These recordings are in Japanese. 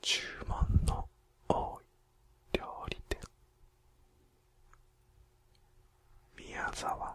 注文の多い料理店。宮沢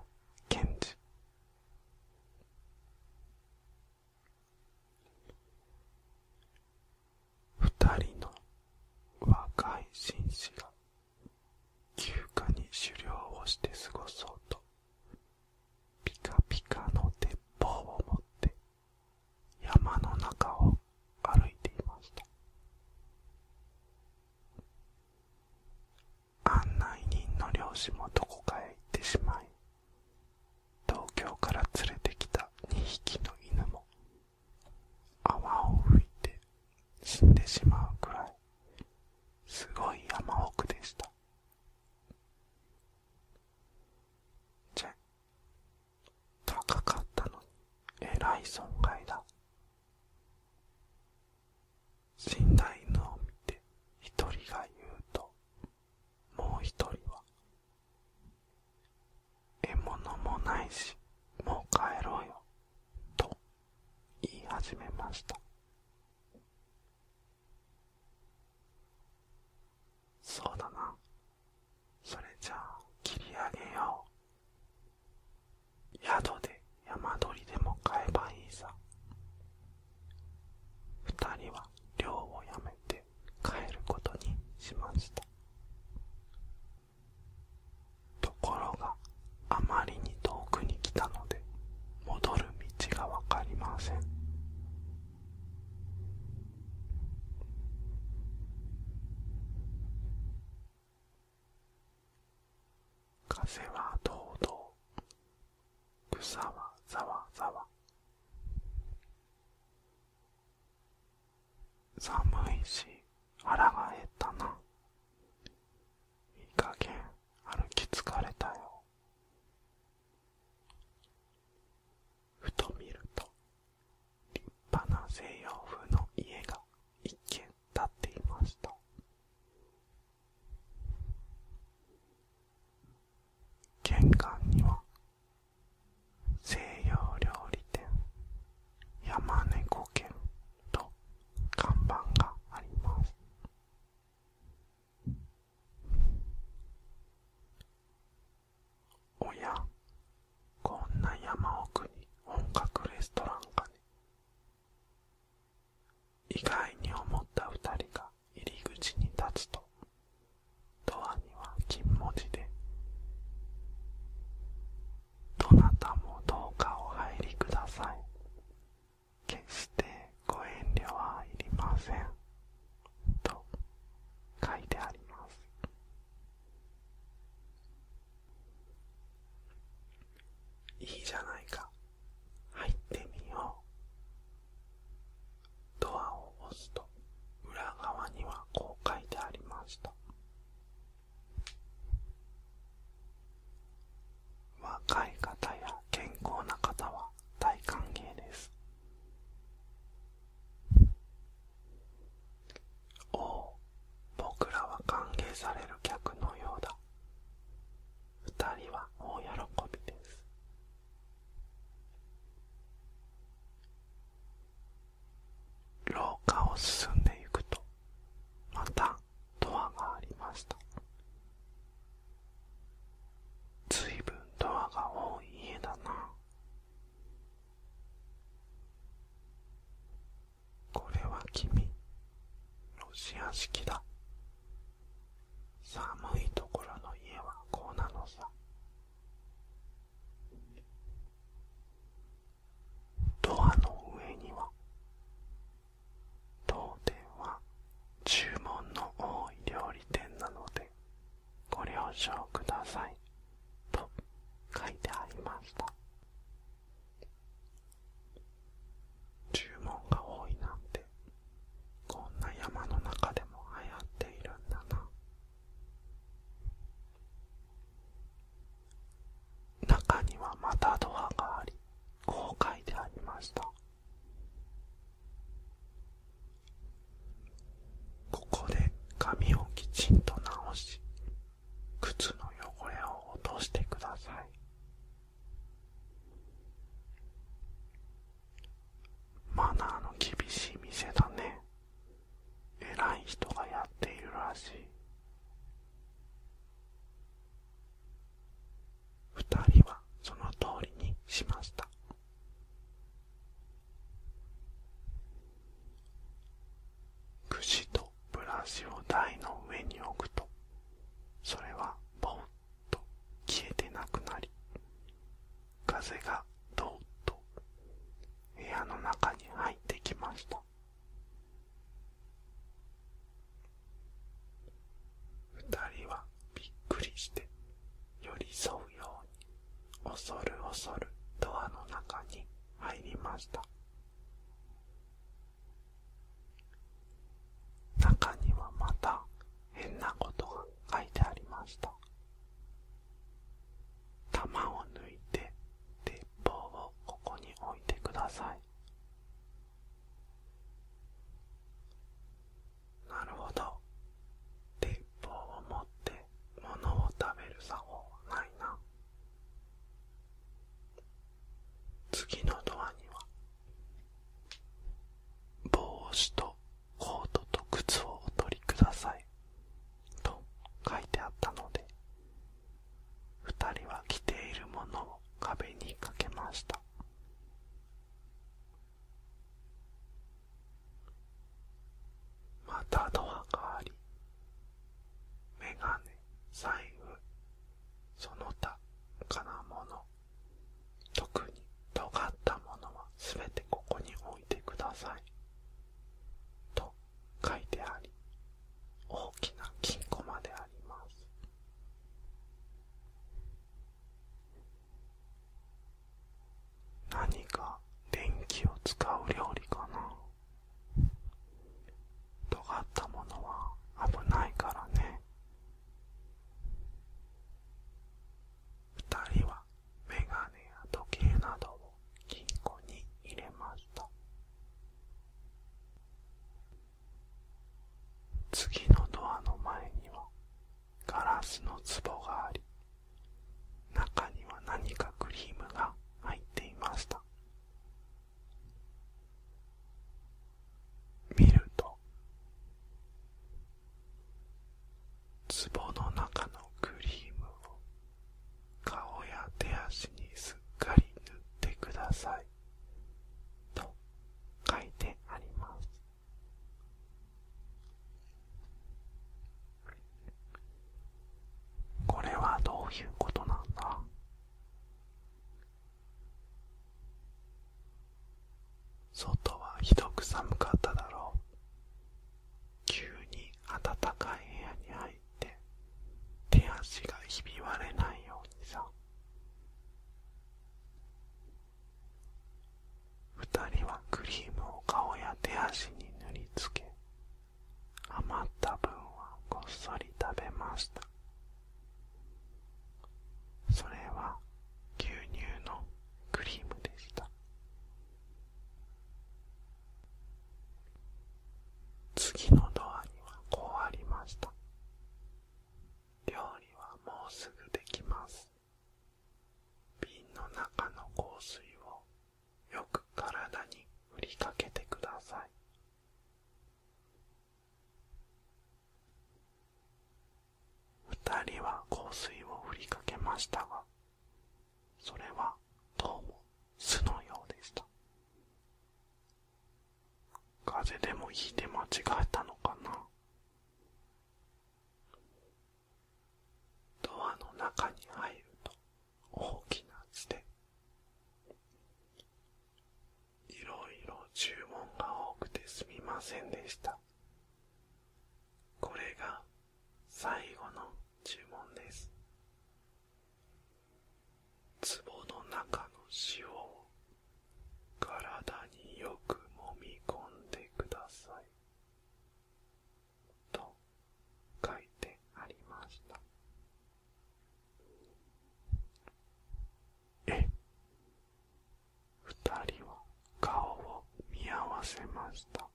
しもう帰ろうよと言い始めました。風は堂々。草はざわざわ。寒いし腹が式だ。恐る恐るドアの中に入りました。外はひどく寒かっただろう。急に暖かい部屋に入って手足がひび割れないようにさ。二人はクリームを顔や手足に塗りつけ余った分はこっそり食べました。水をふりかけましたがそれはどうも巣のようでした。風邪でもひいて間違えたのかな？ドアの中に入ると大きなつでいろいろ注文が多くてすみませんでした。что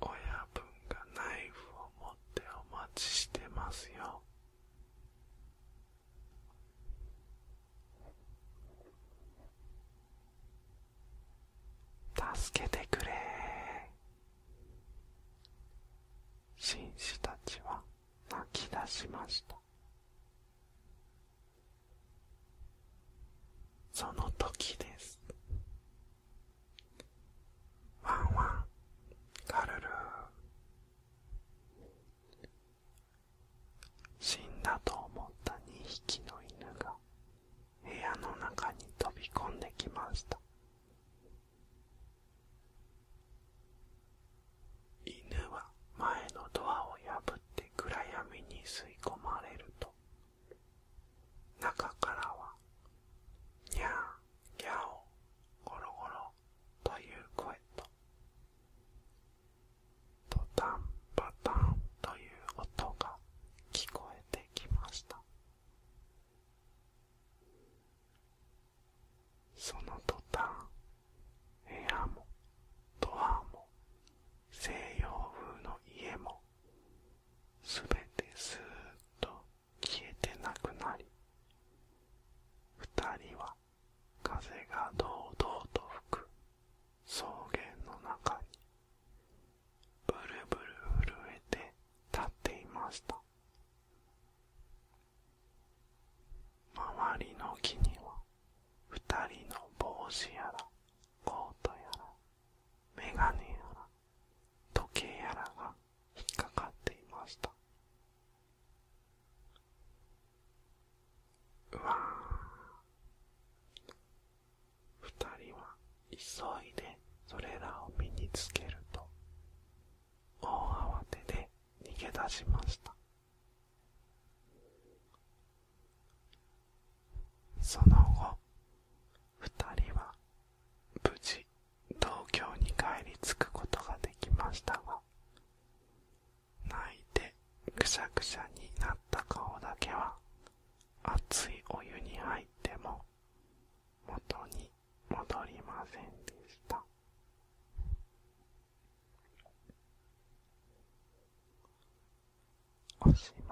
親分がナイフを持ってお待ちしてますよ。助けてくれ。紳士たちは泣き出しました。その Америки. 急いでそれらを身につけると大慌てで逃げ出しました。I'll see